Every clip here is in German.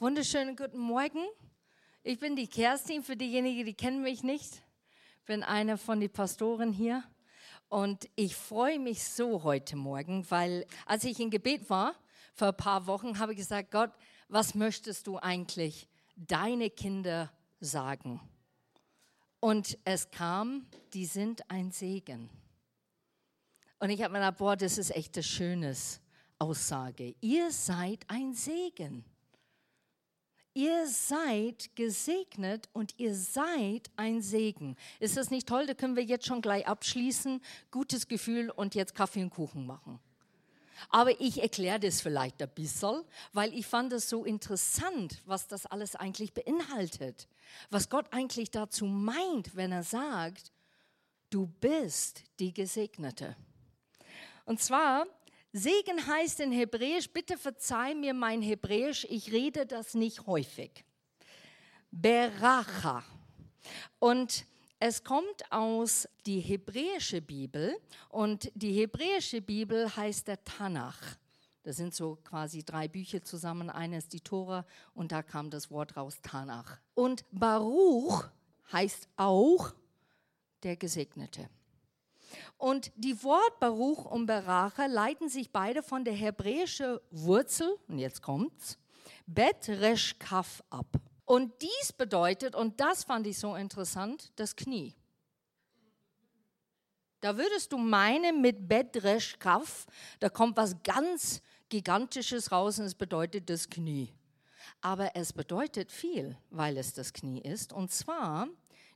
Wunderschönen guten Morgen. Ich bin die Kerstin, für diejenigen, die kennen mich nicht. Bin eine von den Pastoren hier. Und ich freue mich so heute Morgen, weil als ich in Gebet war, vor ein paar Wochen, habe ich gesagt, Gott, was möchtest du eigentlich deine Kinder sagen? Und es kam, die sind ein Segen. Und ich habe mir gedacht, boah, das ist echt das Schönes Aussage. Ihr seid ein Segen. Ihr seid gesegnet und ihr seid ein Segen. Ist das nicht toll? Da können wir jetzt schon gleich abschließen. Gutes Gefühl und jetzt Kaffee und Kuchen machen. Aber ich erkläre das vielleicht ein bisschen, weil ich fand es so interessant, was das alles eigentlich beinhaltet. Was Gott eigentlich dazu meint, wenn er sagt, du bist die Gesegnete. Und zwar Segen heißt in Hebräisch, bitte verzeih mir mein Hebräisch, ich rede das nicht häufig. Beracha. Und es kommt aus die hebräische Bibel und die hebräische Bibel heißt der Tanach. Das sind so quasi drei Bücher zusammen. Eines die Tora und da kam das Wort raus Tanach. Und Baruch heißt auch der Gesegnete. Und die Wort Baruch und Beracha leiten sich beide von der hebräischen Wurzel, und jetzt kommt's, Bet Resh Kaf ab. Und dies bedeutet, und das fand ich so interessant, das Knie. Da würdest du meinen, mit Bet Resh Kaf, da kommt was ganz Gigantisches raus und es bedeutet das Knie. Aber es bedeutet viel, weil es das Knie ist. Und zwar,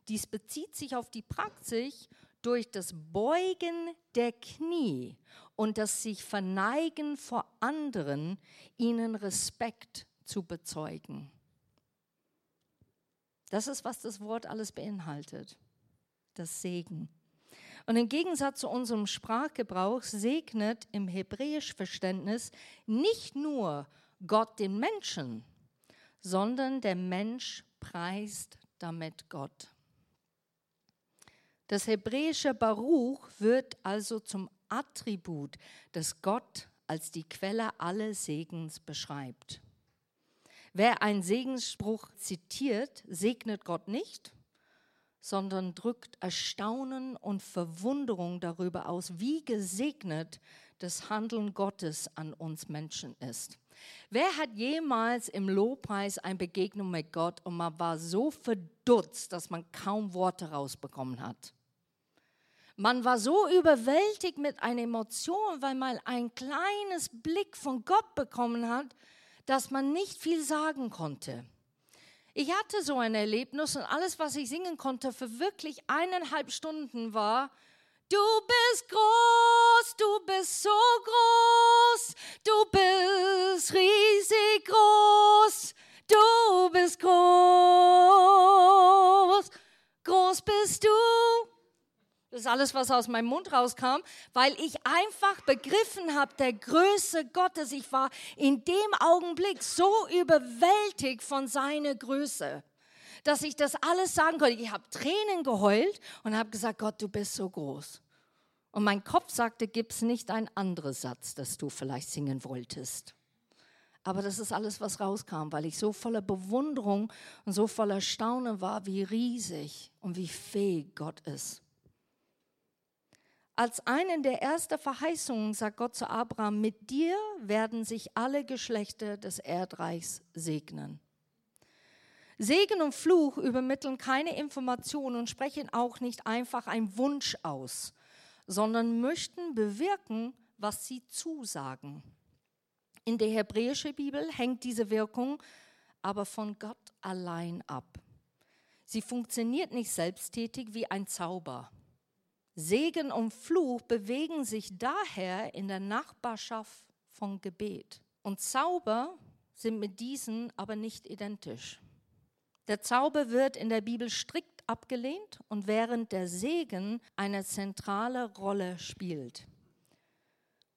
dies bezieht sich auf die Praxis durch das Beugen der Knie und das sich verneigen vor anderen, ihnen Respekt zu bezeugen. Das ist, was das Wort alles beinhaltet. Das Segen. Und im Gegensatz zu unserem Sprachgebrauch segnet im hebräisch Verständnis nicht nur Gott den Menschen, sondern der Mensch preist damit Gott. Das hebräische Baruch wird also zum Attribut, das Gott als die Quelle alles Segens beschreibt. Wer einen Segensspruch zitiert, segnet Gott nicht, sondern drückt Erstaunen und Verwunderung darüber aus, wie gesegnet das Handeln Gottes an uns Menschen ist. Wer hat jemals im Lobpreis eine Begegnung mit Gott und man war so verdutzt, dass man kaum Worte rausbekommen hat? Man war so überwältigt mit einer Emotion, weil man ein kleines Blick von Gott bekommen hat, dass man nicht viel sagen konnte. Ich hatte so ein Erlebnis und alles, was ich singen konnte für wirklich eineinhalb Stunden war, Du bist groß, du bist so groß, du bist riesig groß, du bist groß, groß bist du. Das ist alles, was aus meinem Mund rauskam, weil ich einfach begriffen habe, der Größe Gottes. Ich war in dem Augenblick so überwältigt von seiner Größe, dass ich das alles sagen konnte. Ich habe Tränen geheult und habe gesagt, Gott, du bist so groß. Und mein Kopf sagte, gibt's nicht einen anderen Satz, das du vielleicht singen wolltest. Aber das ist alles, was rauskam, weil ich so voller Bewunderung und so voller Staunen war, wie riesig und wie fähig Gott ist. Als einen der ersten Verheißungen sagt Gott zu Abraham, mit dir werden sich alle Geschlechter des Erdreichs segnen. Segen und Fluch übermitteln keine Informationen und sprechen auch nicht einfach einen Wunsch aus, sondern möchten bewirken, was sie zusagen. In der hebräischen Bibel hängt diese Wirkung aber von Gott allein ab. Sie funktioniert nicht selbsttätig wie ein Zauber. Segen und Fluch bewegen sich daher in der Nachbarschaft von Gebet. Und Zauber sind mit diesen aber nicht identisch. Der Zauber wird in der Bibel strikt abgelehnt und während der Segen eine zentrale Rolle spielt.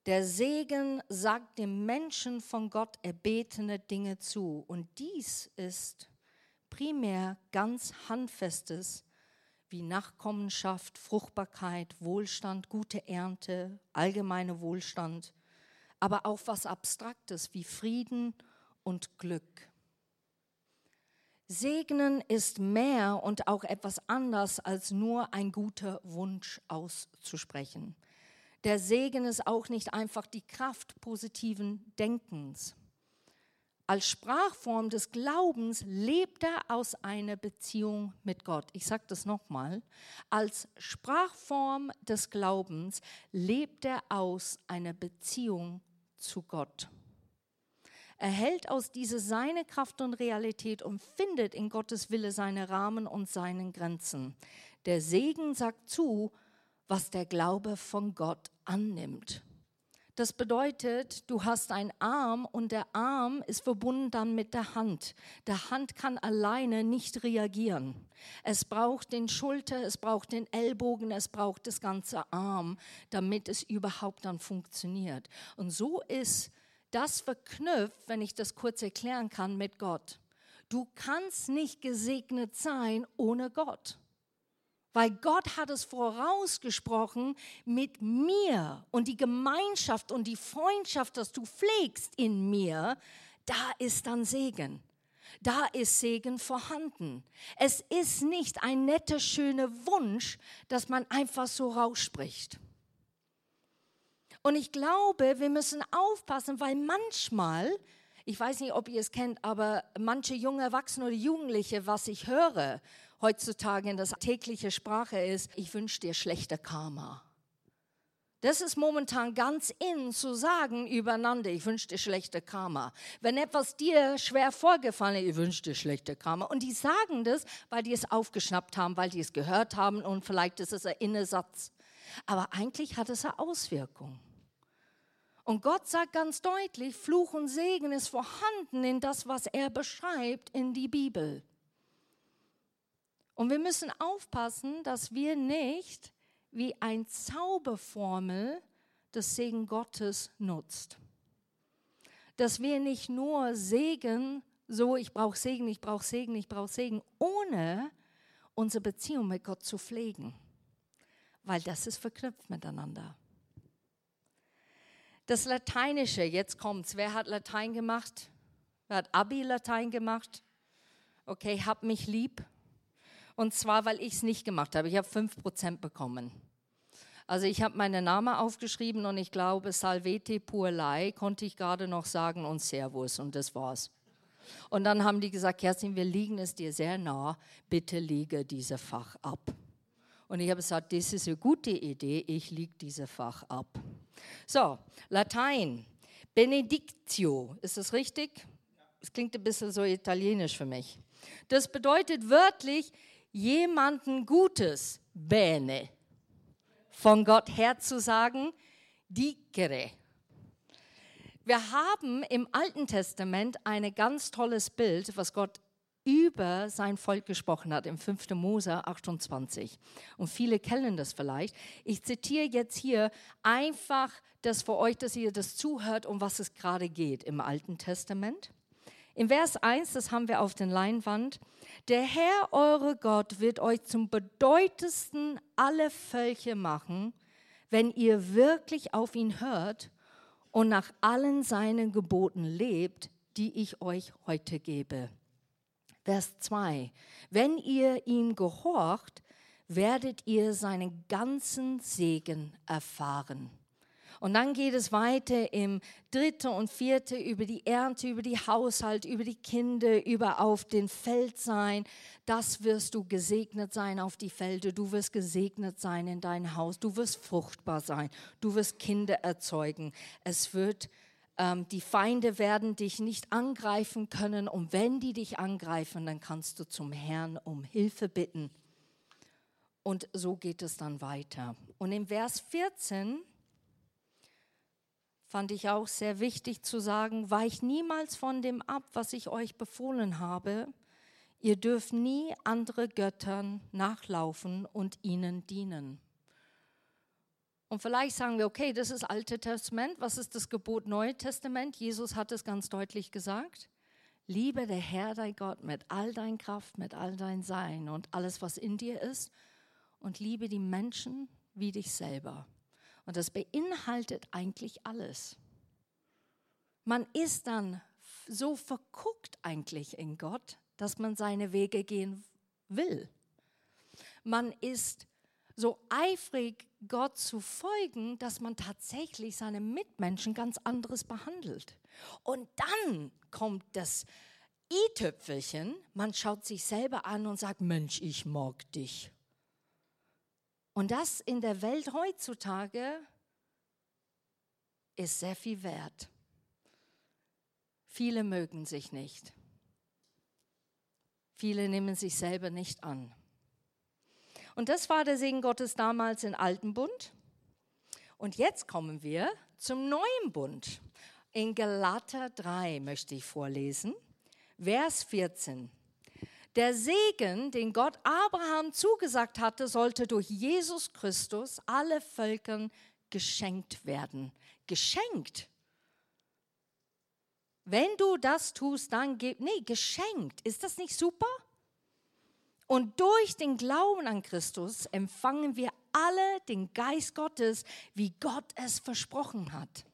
Der Segen sagt dem Menschen von Gott erbetene Dinge zu und dies ist primär ganz handfestes wie Nachkommenschaft, Fruchtbarkeit, Wohlstand, gute Ernte, allgemeine Wohlstand, aber auch was Abstraktes wie Frieden und Glück. Segnen ist mehr und auch etwas anders als nur ein guter Wunsch auszusprechen. Der Segen ist auch nicht einfach die Kraft positiven Denkens. Als Sprachform des Glaubens lebt er aus einer Beziehung mit Gott. Ich sage das nochmal. Als Sprachform des Glaubens lebt er aus einer Beziehung zu Gott. Er hält aus dieser seine Kraft und Realität und findet in Gottes Wille seine Rahmen und seinen Grenzen. Der Segen sagt zu, was der Glaube von Gott annimmt. Das bedeutet, du hast einen Arm und der Arm ist verbunden dann mit der Hand. Der Hand kann alleine nicht reagieren. Es braucht den Schulter, es braucht den Ellbogen, es braucht das ganze Arm, damit es überhaupt dann funktioniert. Und so ist das verknüpft, wenn ich das kurz erklären kann, mit Gott. Du kannst nicht gesegnet sein ohne Gott. Weil Gott hat es vorausgesprochen mit mir und die Gemeinschaft und die Freundschaft, das du pflegst in mir, da ist dann Segen. Da ist Segen vorhanden. Es ist nicht ein netter, schöner Wunsch, dass man einfach so rausspricht. Und ich glaube, wir müssen aufpassen, weil manchmal, ich weiß nicht, ob ihr es kennt, aber manche junge Erwachsene oder Jugendliche, was ich höre heutzutage in das tägliche Sprache ist, ich wünsche dir schlechte Karma. Das ist momentan ganz in zu sagen übereinander, ich wünsche dir schlechte Karma. Wenn etwas dir schwer vorgefallen ist, ich wünsche dir schlechte Karma. Und die sagen das, weil die es aufgeschnappt haben, weil die es gehört haben und vielleicht ist es ein Innesatz. Aber eigentlich hat es eine Auswirkung. Und Gott sagt ganz deutlich, Fluch und Segen ist vorhanden in das, was er beschreibt in die Bibel. Und wir müssen aufpassen, dass wir nicht wie ein Zauberformel das Segen Gottes nutzt. Dass wir nicht nur Segen, so ich brauche Segen, ich brauche Segen, ich brauche Segen, ohne unsere Beziehung mit Gott zu pflegen. Weil das ist verknüpft miteinander. Das Lateinische, jetzt kommt's. Wer hat Latein gemacht? Wer hat Abi-Latein gemacht? Okay, hab mich lieb. Und zwar, weil ich es nicht gemacht habe. Ich habe 5% bekommen. Also ich habe meinen Namen aufgeschrieben und ich glaube, Salvete Purlei konnte ich gerade noch sagen und Servus und das war's. Und dann haben die gesagt, Kerstin, wir liegen es dir sehr nah, bitte lege dieses Fach ab. Und ich habe gesagt, das ist eine gute Idee, ich lege dieses Fach ab. So, Latein. Benedictio, ist das richtig? Es klingt ein bisschen so italienisch für mich. Das bedeutet wörtlich jemanden Gutes, bene, von Gott her zu sagen, dicere. Wir haben im Alten Testament ein ganz tolles Bild, was Gott über sein Volk gesprochen hat im 5. Mose 28. Und viele kennen das vielleicht. Ich zitiere jetzt hier einfach das für euch, dass ihr das zuhört, um was es gerade geht im Alten Testament. Im Vers 1, das haben wir auf den Leinwand, der Herr, eure Gott, wird euch zum bedeutendsten aller Völker machen, wenn ihr wirklich auf ihn hört und nach allen seinen Geboten lebt, die ich euch heute gebe. Vers 2. Wenn ihr ihm gehorcht, werdet ihr seinen ganzen Segen erfahren. Und dann geht es weiter im dritten und vierten über die Ernte, über die Haushalt, über die Kinder, über auf den Feld sein. Das wirst du gesegnet sein auf die Felder. Du wirst gesegnet sein in dein Haus. Du wirst fruchtbar sein. Du wirst Kinder erzeugen. Es wird die Feinde werden dich nicht angreifen können und wenn die dich angreifen, dann kannst du zum Herrn um Hilfe bitten. Und so geht es dann weiter. Und im Vers 14 fand ich auch sehr wichtig zu sagen, weicht niemals von dem ab, was ich euch befohlen habe. Ihr dürft nie andere Göttern nachlaufen und ihnen dienen. Und vielleicht sagen wir, okay, das ist Alte Testament. Was ist das Gebot Neue Testament? Jesus hat es ganz deutlich gesagt. Liebe der Herr, dein Gott, mit all dein Kraft, mit all dein Sein und alles, was in dir ist. Und liebe die Menschen wie dich selber. Und das beinhaltet eigentlich alles. Man ist dann so verguckt eigentlich in Gott, dass man seine Wege gehen will. Man ist so eifrig, Gott zu folgen, dass man tatsächlich seine Mitmenschen ganz anderes behandelt. Und dann kommt das i-Tüpfelchen, man schaut sich selber an und sagt, Mensch, ich mag dich. Und das in der Welt heutzutage ist sehr viel wert. Viele mögen sich nicht. Viele nehmen sich selber nicht an. Und das war der Segen Gottes damals im Alten Bund. Und jetzt kommen wir zum neuen Bund. In Galater 3 möchte ich vorlesen, Vers 14. Der Segen, den Gott Abraham zugesagt hatte, sollte durch Jesus Christus alle Völkern geschenkt werden. Geschenkt. Wenn du das tust, dann gib, nee, geschenkt. Ist das nicht super? Und durch den Glauben an Christus empfangen wir alle den Geist Gottes, wie Gott es versprochen hat.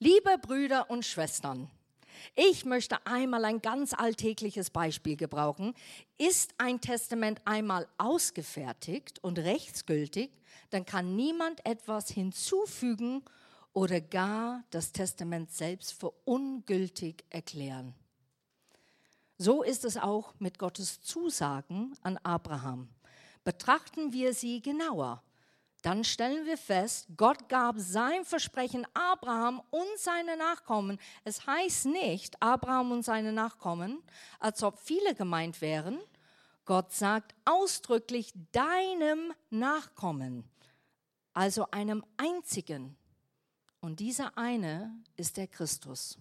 Liebe Brüder und Schwestern, ich möchte einmal ein ganz alltägliches Beispiel gebrauchen. Ist ein Testament einmal ausgefertigt und rechtsgültig, dann kann niemand etwas hinzufügen oder gar das Testament selbst für ungültig erklären. So ist es auch mit Gottes Zusagen an Abraham. Betrachten wir sie genauer dann stellen wir fest, Gott gab sein Versprechen Abraham und seine Nachkommen. Es heißt nicht Abraham und seine Nachkommen, als ob viele gemeint wären. Gott sagt ausdrücklich deinem Nachkommen, also einem einzigen. Und dieser eine ist der Christus.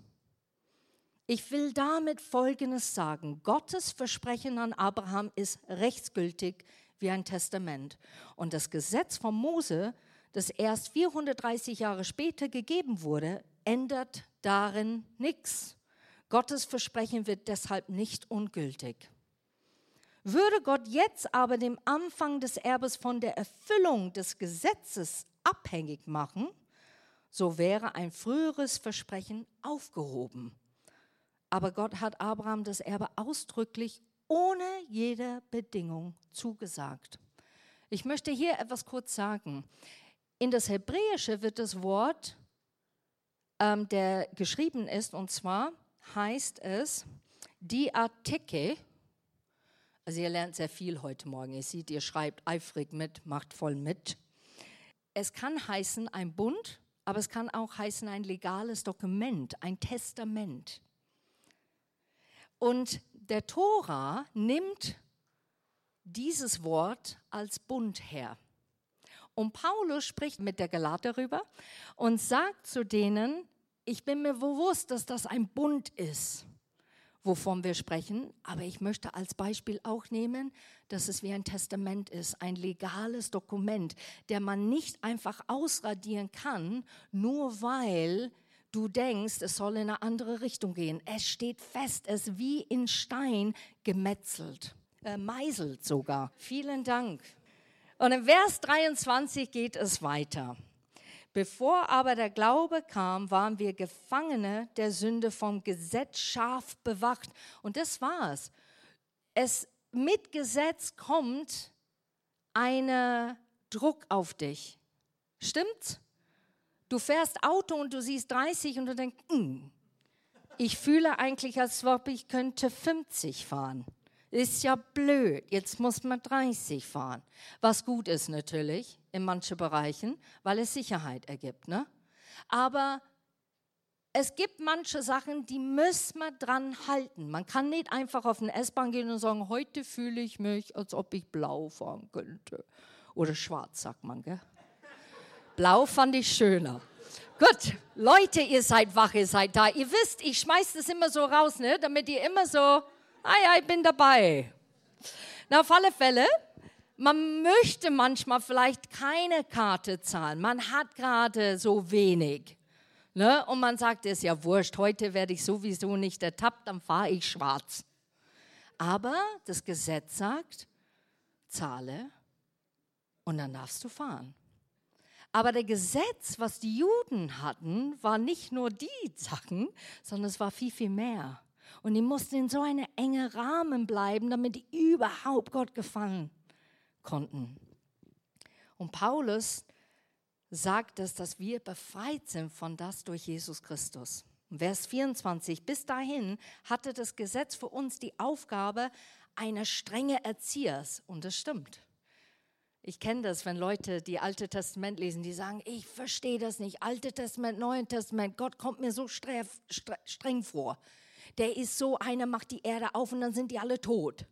Ich will damit Folgendes sagen. Gottes Versprechen an Abraham ist rechtsgültig wie ein Testament. Und das Gesetz von Mose, das erst 430 Jahre später gegeben wurde, ändert darin nichts. Gottes Versprechen wird deshalb nicht ungültig. Würde Gott jetzt aber den Anfang des Erbes von der Erfüllung des Gesetzes abhängig machen, so wäre ein früheres Versprechen aufgehoben. Aber Gott hat Abraham das Erbe ausdrücklich ohne jede Bedingung zugesagt. Ich möchte hier etwas kurz sagen. In das Hebräische wird das Wort, ähm, der geschrieben ist, und zwar heißt es Diatheke. Also ihr lernt sehr viel heute Morgen. Ihr seht, ihr schreibt eifrig mit, macht voll mit. Es kann heißen ein Bund, aber es kann auch heißen ein legales Dokument, ein Testament. Und der Tora nimmt dieses Wort als Bund her. Und Paulus spricht mit der Galater darüber und sagt zu denen, ich bin mir bewusst, dass das ein Bund ist, wovon wir sprechen, aber ich möchte als Beispiel auch nehmen, dass es wie ein Testament ist, ein legales Dokument, der man nicht einfach ausradieren kann, nur weil du denkst, es soll in eine andere Richtung gehen. Es steht fest, es ist wie in Stein gemetzelt, äh, meißelt sogar. Vielen Dank. Und in Vers 23 geht es weiter. Bevor aber der Glaube kam, waren wir Gefangene der Sünde vom Gesetz scharf bewacht. Und das war's. Es mit Gesetz kommt ein Druck auf dich. Stimmt's? Du fährst Auto und du siehst 30 und du denkst, mm, ich fühle eigentlich, als ob ich könnte 50 fahren. Ist ja blöd, jetzt muss man 30 fahren. Was gut ist natürlich in manchen Bereichen, weil es Sicherheit ergibt. Ne? Aber es gibt manche Sachen, die müssen wir dran halten. Man kann nicht einfach auf eine S-Bahn gehen und sagen, heute fühle ich mich, als ob ich blau fahren könnte. Oder schwarz, sagt man, gell? Blau fand ich schöner. Gut, Leute, ihr seid wach, ihr seid da. Ihr wisst, ich schmeiß das immer so raus, ne? damit ihr immer so, ah ja, ich bin dabei. Na, auf alle Fälle, man möchte manchmal vielleicht keine Karte zahlen. Man hat gerade so wenig. Ne? Und man sagt, es ist ja wurscht, heute werde ich sowieso nicht ertappt, dann fahre ich schwarz. Aber das Gesetz sagt, zahle und dann darfst du fahren. Aber der Gesetz, was die Juden hatten, war nicht nur die Sachen, sondern es war viel, viel mehr. Und die mussten in so einem engen Rahmen bleiben, damit die überhaupt Gott gefallen konnten. Und Paulus sagt es, dass wir befreit sind von das durch Jesus Christus. Vers 24, bis dahin hatte das Gesetz für uns die Aufgabe einer strenge Erziehers. Und das stimmt. Ich kenne das, wenn Leute die Alte Testament lesen, die sagen, ich verstehe das nicht. Alte Testament, Neue Testament, Gott kommt mir so streng vor. Der ist so, einer macht die Erde auf und dann sind die alle tot.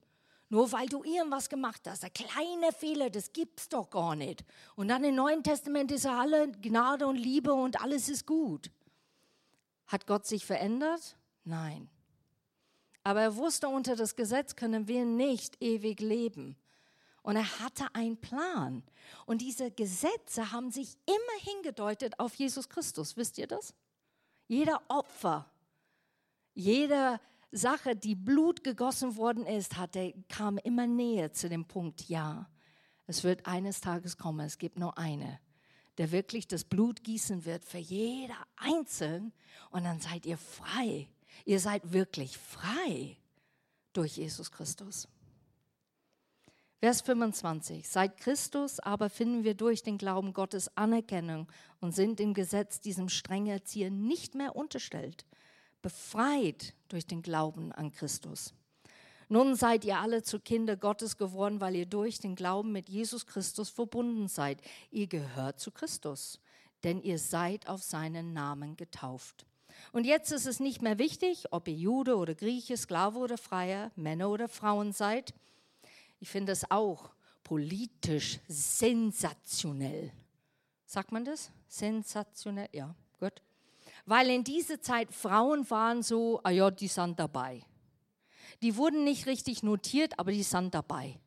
Nur weil du irgendwas gemacht hast, ein kleiner Fehler, das gibt's doch gar nicht. Und dann im Neuen Testament ist er alle Gnade und Liebe und alles ist gut. Hat Gott sich verändert? Nein. Aber er wusste, unter das Gesetz können wir nicht ewig leben. Und er hatte einen Plan. Und diese Gesetze haben sich immer hingedeutet auf Jesus Christus. Wisst ihr das? Jeder Opfer, jede Sache, die Blut gegossen worden ist, hatte, kam immer näher zu dem Punkt, ja, es wird eines Tages kommen, es gibt nur eine, der wirklich das Blut gießen wird für jeder Einzelne und dann seid ihr frei. Ihr seid wirklich frei durch Jesus Christus. Vers 25. Seit Christus aber finden wir durch den Glauben Gottes Anerkennung und sind im Gesetz diesem strengen Erzieher nicht mehr unterstellt, befreit durch den Glauben an Christus. Nun seid ihr alle zu Kinder Gottes geworden, weil ihr durch den Glauben mit Jesus Christus verbunden seid. Ihr gehört zu Christus, denn ihr seid auf seinen Namen getauft. Und jetzt ist es nicht mehr wichtig, ob ihr Jude oder Grieche, Sklave oder Freier, Männer oder Frauen seid. Ich finde es auch politisch sensationell. Sagt man das? Sensationell, ja, gut. Weil in dieser Zeit Frauen waren so, ah ja, die sind dabei. Die wurden nicht richtig notiert, aber die sind dabei.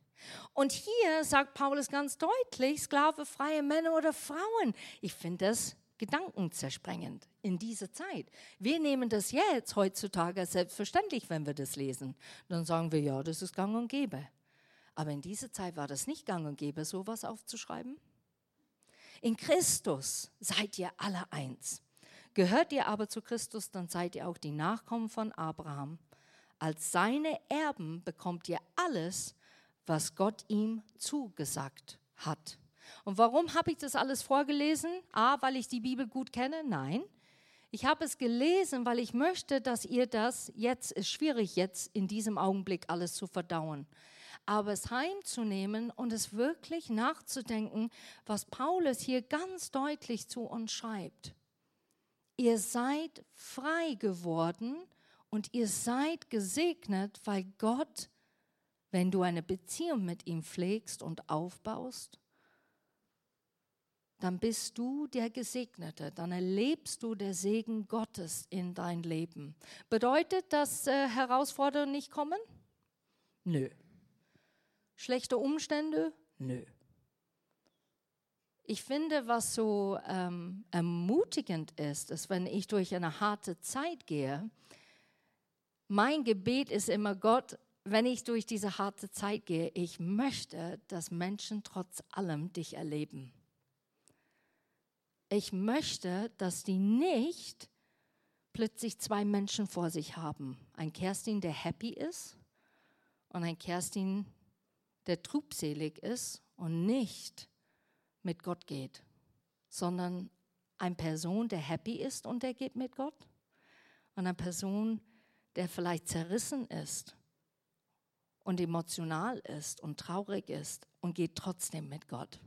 Und hier sagt Paulus ganz deutlich, Sklave, freie Männer oder Frauen. Ich finde das gedankenzersprengend in dieser Zeit. Wir nehmen das jetzt heutzutage selbstverständlich, wenn wir das lesen. Dann sagen wir, ja, das ist gang und gäbe. Aber in dieser Zeit war das nicht gang und gäbe, sowas aufzuschreiben. In Christus seid ihr alle eins. Gehört ihr aber zu Christus, dann seid ihr auch die Nachkommen von Abraham als seine Erben bekommt ihr alles, was Gott ihm zugesagt hat. Und warum habe ich das alles vorgelesen? A, weil ich die Bibel gut kenne? Nein. Ich habe es gelesen, weil ich möchte, dass ihr das, jetzt ist schwierig, jetzt in diesem Augenblick alles zu verdauen, aber es heimzunehmen und es wirklich nachzudenken, was Paulus hier ganz deutlich zu uns schreibt. Ihr seid frei geworden und ihr seid gesegnet, weil Gott, wenn du eine Beziehung mit ihm pflegst und aufbaust, dann bist du der Gesegnete, dann erlebst du der Segen Gottes in dein Leben. Bedeutet, dass äh, Herausforderungen nicht kommen? Nö. Schlechte Umstände? Nö. Ich finde, was so ähm, ermutigend ist, ist, wenn ich durch eine harte Zeit gehe, mein Gebet ist immer, Gott, wenn ich durch diese harte Zeit gehe, ich möchte, dass Menschen trotz allem dich erleben. Ich möchte, dass die nicht plötzlich zwei Menschen vor sich haben. Ein Kerstin, der happy ist und ein Kerstin, der trübselig ist und nicht mit Gott geht, sondern eine Person, der happy ist und der geht mit Gott und eine Person, der vielleicht zerrissen ist und emotional ist und traurig ist und geht trotzdem mit Gott.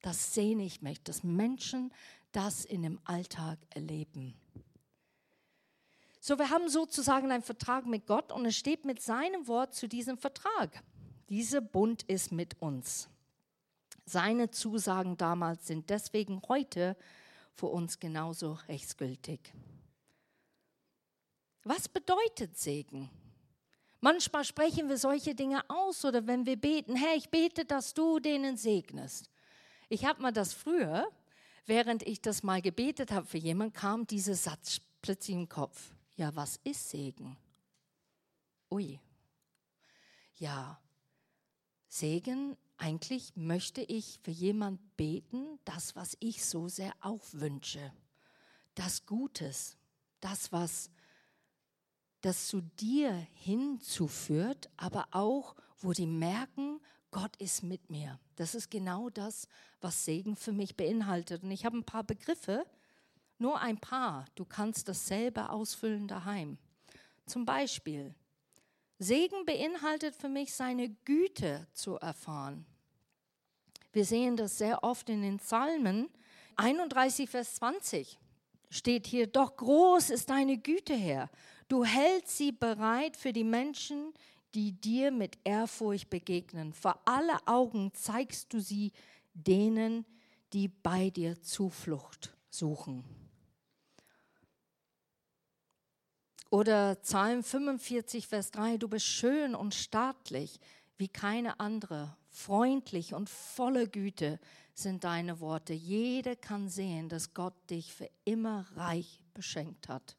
Das sehne ich mich, dass Menschen das in dem Alltag erleben. So, wir haben sozusagen einen Vertrag mit Gott und es steht mit seinem Wort zu diesem Vertrag. Dieser Bund ist mit uns. Seine Zusagen damals sind deswegen heute für uns genauso rechtsgültig. Was bedeutet Segen? Manchmal sprechen wir solche Dinge aus oder wenn wir beten, Herr, ich bete, dass du denen segnest. Ich habe mal das früher, während ich das mal gebetet habe für jemanden, kam dieser Satz plötzlich im Kopf. Ja, was ist Segen? Ui. Ja, Segen, eigentlich möchte ich für jemanden beten, das, was ich so sehr auch wünsche. Das Gutes, das, was das zu dir hinzuführt, aber auch, wo die merken, Gott ist mit mir. Das ist genau das, was Segen für mich beinhaltet. Und ich habe ein paar Begriffe, nur ein paar. Du kannst das selber ausfüllen daheim. Zum Beispiel, Segen beinhaltet für mich seine Güte zu erfahren. Wir sehen das sehr oft in den Psalmen. 31, Vers 20 steht hier, doch groß ist deine Güte, Herr. Du hältst sie bereit für die Menschen, die dir mit Ehrfurcht begegnen. Vor alle Augen zeigst du sie denen, die bei dir Zuflucht suchen. Oder Psalm 45, Vers 3, du bist schön und staatlich wie keine andere, freundlich und voller Güte sind deine Worte. Jeder kann sehen, dass Gott dich für immer reich beschenkt hat.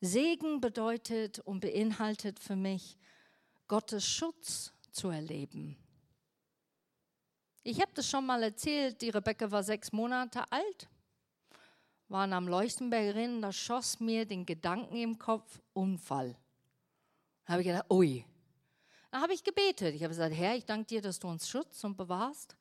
Segen bedeutet und beinhaltet für mich, Gottes Schutz zu erleben. Ich habe das schon mal erzählt, die Rebecca war sechs Monate alt, waren am Leuchtenberg da schoss mir den Gedanken im Kopf, Unfall. Da habe ich gedacht, ui. Da habe ich gebetet. Ich habe gesagt, Herr, ich danke dir, dass du uns schützt und bewahrst.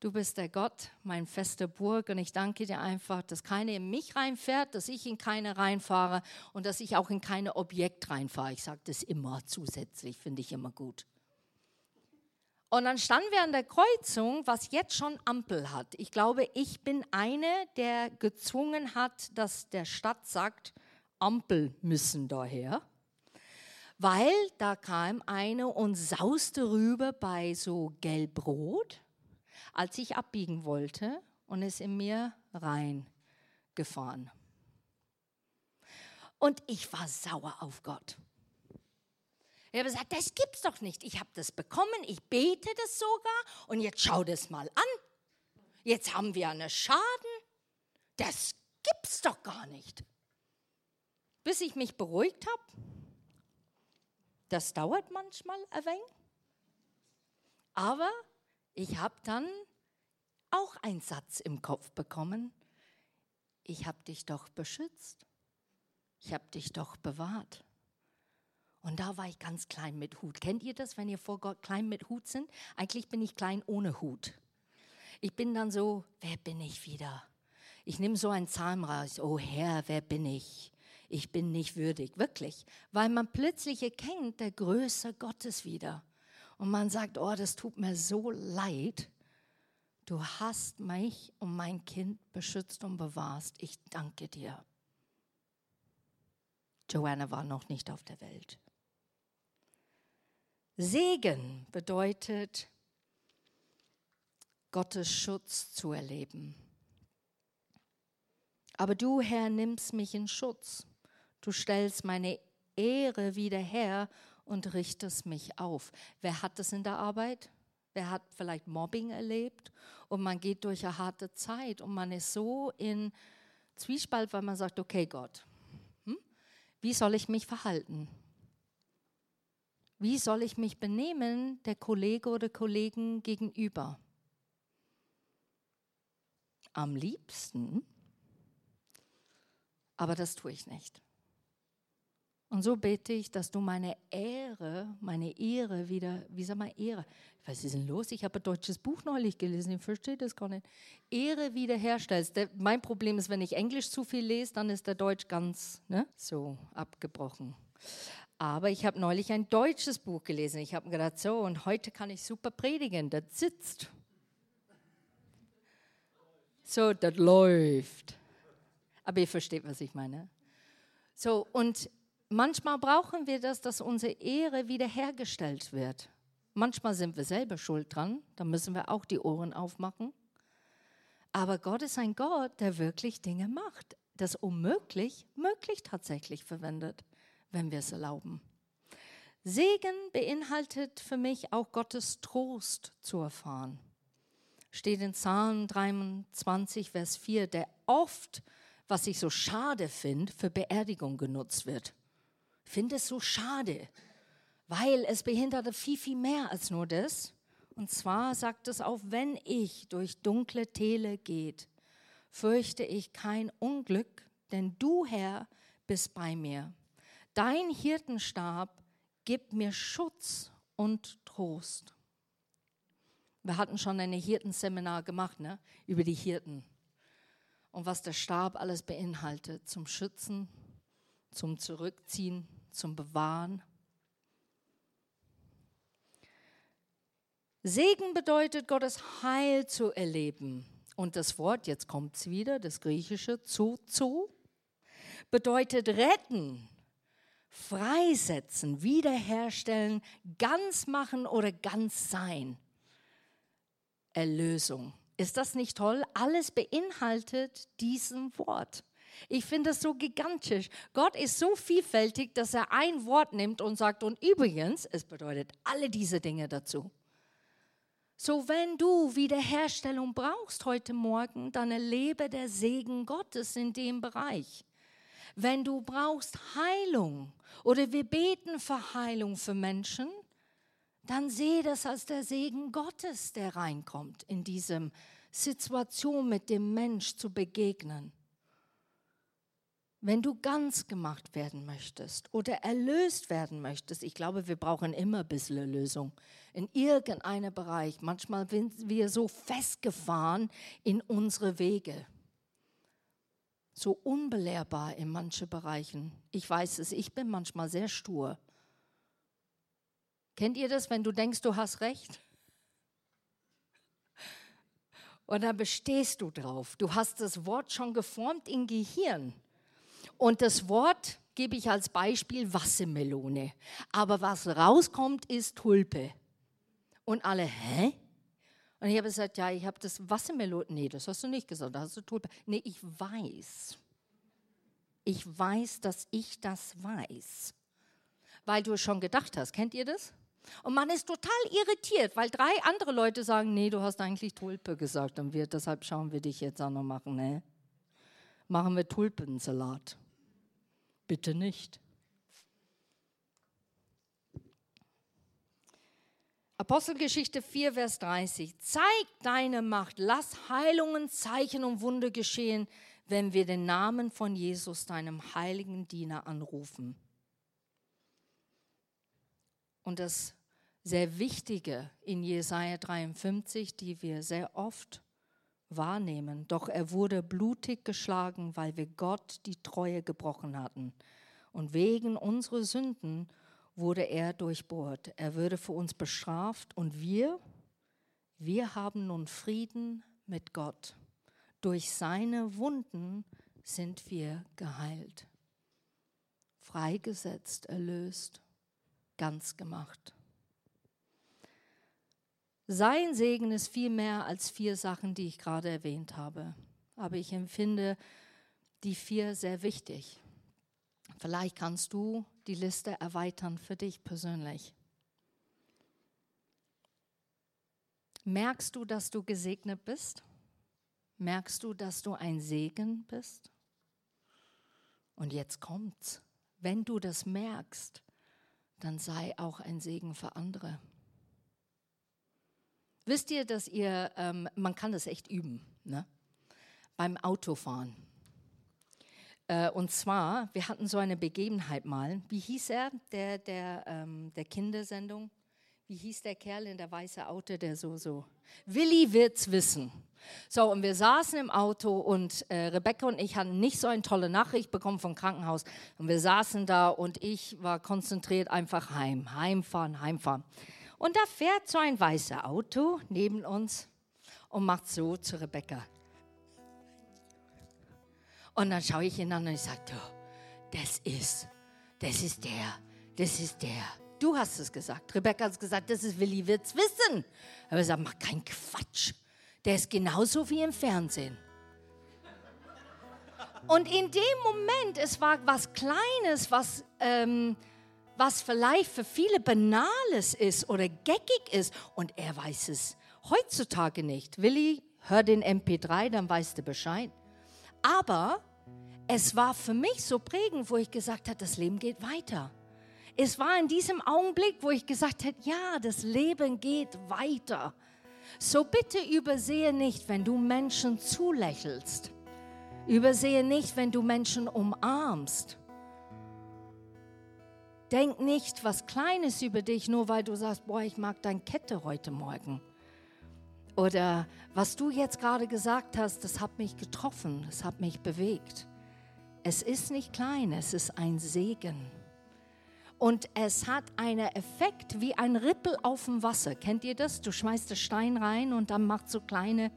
Du bist der Gott, mein fester Burg und ich danke dir einfach, dass keiner in mich reinfährt, dass ich in keine reinfahre und dass ich auch in keine Objekt reinfahre. Ich sage das immer zusätzlich, finde ich immer gut. Und dann standen wir an der Kreuzung, was jetzt schon Ampel hat. Ich glaube, ich bin eine, der gezwungen hat, dass der Stadt sagt, Ampel müssen daher. Weil da kam eine und sauste rüber bei so gelb-rot als ich abbiegen wollte und ist in mir reingefahren. Und ich war sauer auf Gott. Ich habe gesagt, das gibt's doch nicht. Ich habe das bekommen, ich bete das sogar und jetzt schau das mal an. Jetzt haben wir einen Schaden. Das gibt's doch gar nicht. Bis ich mich beruhigt habe. Das dauert manchmal ein wenig. Aber ich habe dann auch einen Satz im Kopf bekommen. Ich habe dich doch beschützt. Ich habe dich doch bewahrt. Und da war ich ganz klein mit Hut. Kennt ihr das, wenn ihr vor Gott klein mit Hut sind? Eigentlich bin ich klein ohne Hut. Ich bin dann so, wer bin ich wieder? Ich nehme so einen Psalm raus. Oh Herr, wer bin ich? Ich bin nicht würdig, wirklich. Weil man plötzlich erkennt der Größe Gottes wieder und man sagt, oh, das tut mir so leid. Du hast mich und mein Kind beschützt und bewahrst. Ich danke dir. Joanna war noch nicht auf der Welt. Segen bedeutet, Gottes Schutz zu erleben. Aber du, Herr, nimmst mich in Schutz. Du stellst meine Ehre wieder her und richtest mich auf. Wer hat das in der Arbeit? Wer hat vielleicht Mobbing erlebt und man geht durch eine harte Zeit und man ist so in Zwiespalt, weil man sagt, okay Gott, hm, wie soll ich mich verhalten? Wie soll ich mich benehmen der Kollege oder Kollegen gegenüber? Am liebsten, aber das tue ich nicht. Und so bete ich, dass du meine Ehre, meine Ehre wieder, wie sag mal Ehre? Was ist denn los? Ich habe ein deutsches Buch neulich gelesen, ich verstehe das gar nicht. Ehre wiederherstellst. Der, mein Problem ist, wenn ich Englisch zu viel lese, dann ist der Deutsch ganz ne, so abgebrochen. Aber ich habe neulich ein deutsches Buch gelesen. Ich habe mir gedacht, so, und heute kann ich super predigen. Das sitzt. So, das läuft. Aber ihr versteht, was ich meine. So, und Manchmal brauchen wir das, dass unsere Ehre wiederhergestellt wird. Manchmal sind wir selber schuld dran, da müssen wir auch die Ohren aufmachen. Aber Gott ist ein Gott, der wirklich Dinge macht, das unmöglich möglich tatsächlich verwendet, wenn wir es erlauben. Segen beinhaltet für mich auch Gottes Trost zu erfahren. Steht in Psalm 23, Vers 4, der oft, was ich so schade finde, für Beerdigung genutzt wird finde es so schade, weil es behinderte viel, viel mehr als nur das. Und zwar sagt es auch, wenn ich durch dunkle Täle geht, fürchte ich kein Unglück, denn du, Herr, bist bei mir. Dein Hirtenstab gibt mir Schutz und Trost. Wir hatten schon ein Hirtenseminar gemacht ne? über die Hirten und was der Stab alles beinhaltet zum Schützen, zum Zurückziehen, zum Bewahren. Segen bedeutet, Gottes Heil zu erleben. Und das Wort, jetzt kommt es wieder, das griechische zu, zu, bedeutet retten, freisetzen, wiederherstellen, ganz machen oder ganz sein. Erlösung. Ist das nicht toll? Alles beinhaltet diesen Wort. Ich finde das so gigantisch. Gott ist so vielfältig, dass er ein Wort nimmt und sagt, und übrigens, es bedeutet alle diese Dinge dazu. So, wenn du Wiederherstellung brauchst heute Morgen, dann erlebe der Segen Gottes in dem Bereich. Wenn du brauchst Heilung oder wir beten für Heilung für Menschen, dann sehe das als der Segen Gottes, der reinkommt in diese Situation mit dem Mensch zu begegnen. Wenn du ganz gemacht werden möchtest oder erlöst werden möchtest, ich glaube, wir brauchen immer ein bisschen Erlösung in irgendeinem Bereich. Manchmal sind wir so festgefahren in unsere Wege, so unbelehrbar in manchen Bereichen. Ich weiß es, ich bin manchmal sehr stur. Kennt ihr das, wenn du denkst, du hast recht? Und dann bestehst du drauf. Du hast das Wort schon geformt im Gehirn. Und das Wort gebe ich als Beispiel Wassermelone. Aber was rauskommt, ist Tulpe. Und alle, hä? Und ich habe gesagt, ja, ich habe das Wassermelone. Nee, das hast du nicht gesagt, da hast du Tulpe. Nee, ich weiß. Ich weiß, dass ich das weiß. Weil du es schon gedacht hast. Kennt ihr das? Und man ist total irritiert, weil drei andere Leute sagen, nee, du hast eigentlich Tulpe gesagt und wir, deshalb schauen wir dich jetzt auch noch machen. Ne? Machen wir Tulpensalat. Bitte nicht. Apostelgeschichte 4, Vers 30. Zeig deine Macht, lass Heilungen, Zeichen und Wunder geschehen, wenn wir den Namen von Jesus, deinem heiligen Diener, anrufen. Und das sehr Wichtige in Jesaja 53, die wir sehr oft wahrnehmen. Doch er wurde blutig geschlagen, weil wir Gott die Treue gebrochen hatten. Und wegen unserer Sünden wurde er durchbohrt. Er würde für uns bestraft und wir, wir haben nun Frieden mit Gott. Durch seine Wunden sind wir geheilt, freigesetzt, erlöst, ganz gemacht. Sein Segen ist viel mehr als vier Sachen, die ich gerade erwähnt habe. Aber ich empfinde die vier sehr wichtig. Vielleicht kannst du die Liste erweitern für dich persönlich. Merkst du, dass du gesegnet bist? Merkst du, dass du ein Segen bist? Und jetzt kommt's. Wenn du das merkst, dann sei auch ein Segen für andere. Wisst ihr, dass ihr, ähm, man kann das echt üben, ne? beim Autofahren. Äh, und zwar, wir hatten so eine Begebenheit mal. Wie hieß er, der, der, ähm, der Kindersendung? Wie hieß der Kerl in der weißen Auto, der so, so? Willi wird's wissen. So, und wir saßen im Auto und äh, Rebecca und ich hatten nicht so eine tolle Nachricht bekommen vom Krankenhaus. Und wir saßen da und ich war konzentriert einfach heim. Heimfahren, heimfahren. Und da fährt so ein weißes Auto neben uns und macht so zu Rebecca. Und dann schaue ich ihn an und ich sage, das ist, das ist der, das ist der. Du hast es gesagt. Rebecca hat gesagt, das ist Willi wird's wissen. Aber ich sage, mach keinen Quatsch. Der ist genauso wie im Fernsehen. Und in dem Moment, es war was Kleines, was ähm, was vielleicht für viele Banales ist oder geckig ist und er weiß es heutzutage nicht. Willi, hör den MP3, dann weißt du Bescheid. Aber es war für mich so prägend, wo ich gesagt habe, das Leben geht weiter. Es war in diesem Augenblick, wo ich gesagt habe, ja, das Leben geht weiter. So bitte übersehe nicht, wenn du Menschen zulächelst, Übersehe nicht, wenn du Menschen umarmst. Denk nicht was Kleines über dich, nur weil du sagst, boah, ich mag deine Kette heute Morgen. Oder was du jetzt gerade gesagt hast, das hat mich getroffen, das hat mich bewegt. Es ist nicht klein, es ist ein Segen. Und es hat einen Effekt wie ein Rippel auf dem Wasser. Kennt ihr das? Du schmeißt den Stein rein und dann macht so kleine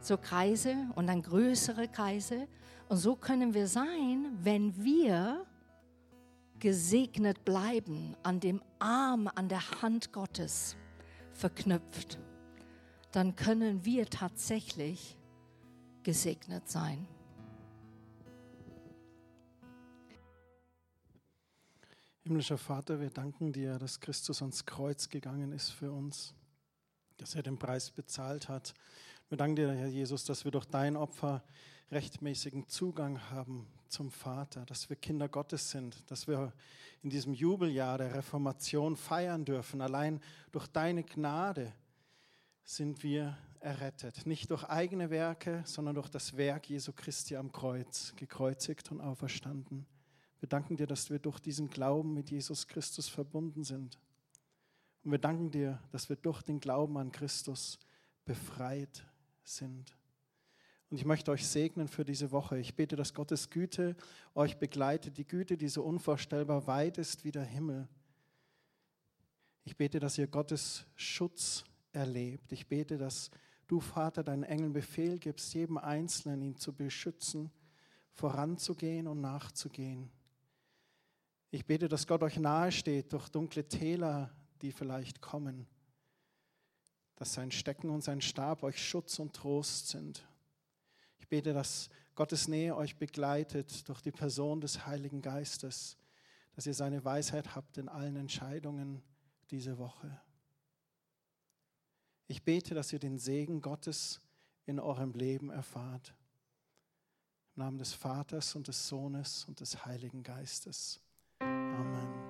so Kreise und dann größere Kreise. Und so können wir sein, wenn wir gesegnet bleiben, an dem Arm, an der Hand Gottes verknüpft, dann können wir tatsächlich gesegnet sein. Himmlischer Vater, wir danken dir, dass Christus ans Kreuz gegangen ist für uns, dass er den Preis bezahlt hat. Wir danken dir, Herr Jesus, dass wir durch dein Opfer rechtmäßigen Zugang haben zum Vater, dass wir Kinder Gottes sind, dass wir in diesem Jubeljahr der Reformation feiern dürfen. Allein durch deine Gnade sind wir errettet. Nicht durch eigene Werke, sondern durch das Werk Jesu Christi am Kreuz, gekreuzigt und auferstanden. Wir danken dir, dass wir durch diesen Glauben mit Jesus Christus verbunden sind. Und wir danken dir, dass wir durch den Glauben an Christus befreit sind. Und ich möchte euch segnen für diese Woche. Ich bete, dass Gottes Güte euch begleitet, die Güte, die so unvorstellbar weit ist wie der Himmel. Ich bete, dass ihr Gottes Schutz erlebt. Ich bete, dass du, Vater, deinen Engeln Befehl gibst, jedem Einzelnen ihn zu beschützen, voranzugehen und nachzugehen. Ich bete, dass Gott euch nahe steht durch dunkle Täler, die vielleicht kommen. Dass sein Stecken und sein Stab euch Schutz und Trost sind. Ich bete, dass Gottes Nähe euch begleitet durch die Person des Heiligen Geistes, dass ihr seine Weisheit habt in allen Entscheidungen diese Woche. Ich bete, dass ihr den Segen Gottes in eurem Leben erfahrt. Im Namen des Vaters und des Sohnes und des Heiligen Geistes. Amen.